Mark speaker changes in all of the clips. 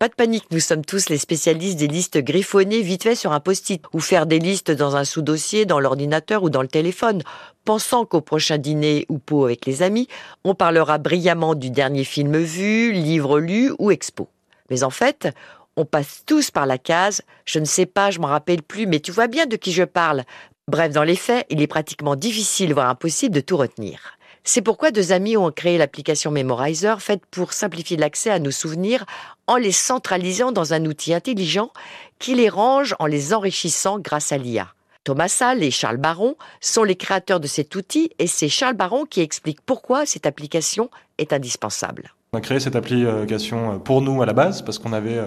Speaker 1: Pas de panique, nous sommes tous les spécialistes des listes griffonnées vite fait sur un post-it ou faire des listes dans un sous-dossier, dans l'ordinateur ou dans le téléphone, pensant qu'au prochain dîner ou pot avec les amis, on parlera brillamment du dernier film vu, livre lu ou expo. Mais en fait, on passe tous par la case, je ne sais pas, je m'en rappelle plus, mais tu vois bien de qui je parle. Bref, dans les faits, il est pratiquement difficile, voire impossible de tout retenir. C'est pourquoi deux amis ont créé l'application Memorizer, faite pour simplifier l'accès à nos souvenirs en les centralisant dans un outil intelligent qui les range en les enrichissant grâce à l'IA. Thomas Salle et Charles Baron sont les créateurs de cet outil et c'est Charles Baron qui explique pourquoi cette application est indispensable.
Speaker 2: On a créé cette application pour nous à la base parce qu'on avait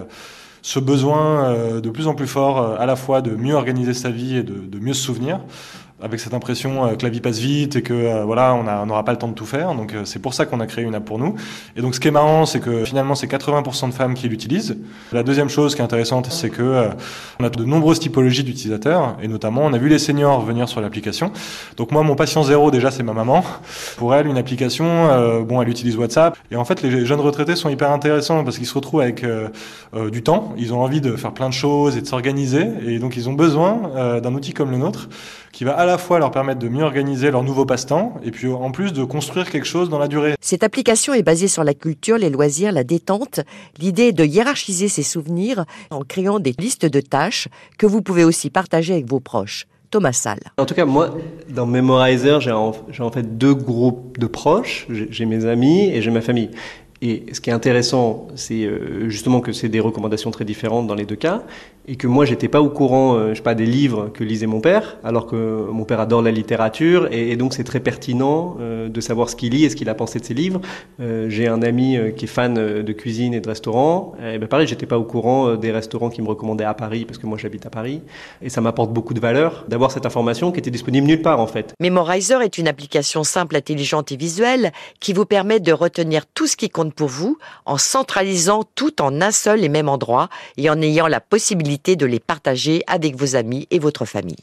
Speaker 2: ce besoin de plus en plus fort à la fois de mieux organiser sa vie et de mieux se souvenir avec cette impression euh, que la vie passe vite et que euh, voilà, on n'aura pas le temps de tout faire. Donc euh, c'est pour ça qu'on a créé une app pour nous. Et donc ce qui est marrant, c'est que finalement c'est 80% de femmes qui l'utilisent. La deuxième chose qui est intéressante, c'est que on a de nombreuses typologies d'utilisateurs et notamment on a vu les seniors venir sur l'application. Donc moi mon patient zéro déjà c'est ma maman. Pour elle une application, bon elle utilise WhatsApp et en fait les jeunes retraités sont hyper intéressants parce qu'ils se retrouvent avec du temps, ils ont envie de faire plein de choses et de s'organiser et donc ils ont besoin d'un outil comme le nôtre qui va la fois leur permettre de mieux organiser leur nouveau passe-temps et puis en plus de construire quelque chose dans la durée.
Speaker 1: Cette application est basée sur la culture, les loisirs, la détente. L'idée est de hiérarchiser ses souvenirs en créant des listes de tâches que vous pouvez aussi partager avec vos proches. Thomas Salle.
Speaker 3: En tout cas, moi, dans Memorizer, j'ai en, en, fait deux groupes de proches. J'ai mes amis et j'ai ma famille. Et ce qui est intéressant, c'est euh, justement que c'est des recommandations très différentes dans les deux cas, et que moi j'étais pas au courant, euh, je pas, des livres que lisait mon père, alors que mon père adore la littérature, et, donc c'est très pertinent euh, de savoir ce qu'il lit et ce qu'il a pensé de ses livres. J'ai un ami qui est fan de cuisine et de restaurants, et ben pareil, j'étais pas au courant des restaurants qui me recommandaient à Paris, parce que moi j'habite à Paris, et ça m'apporte beaucoup de valeur d'avoir cette information qui était disponible nulle part en fait.
Speaker 1: Memorizer est une application simple, intelligente et visuelle qui vous permet de retenir tout ce qui compte pour vous en centralisant tout en un seul et même endroit et en ayant la possibilité de les partager avec vos amis et votre famille.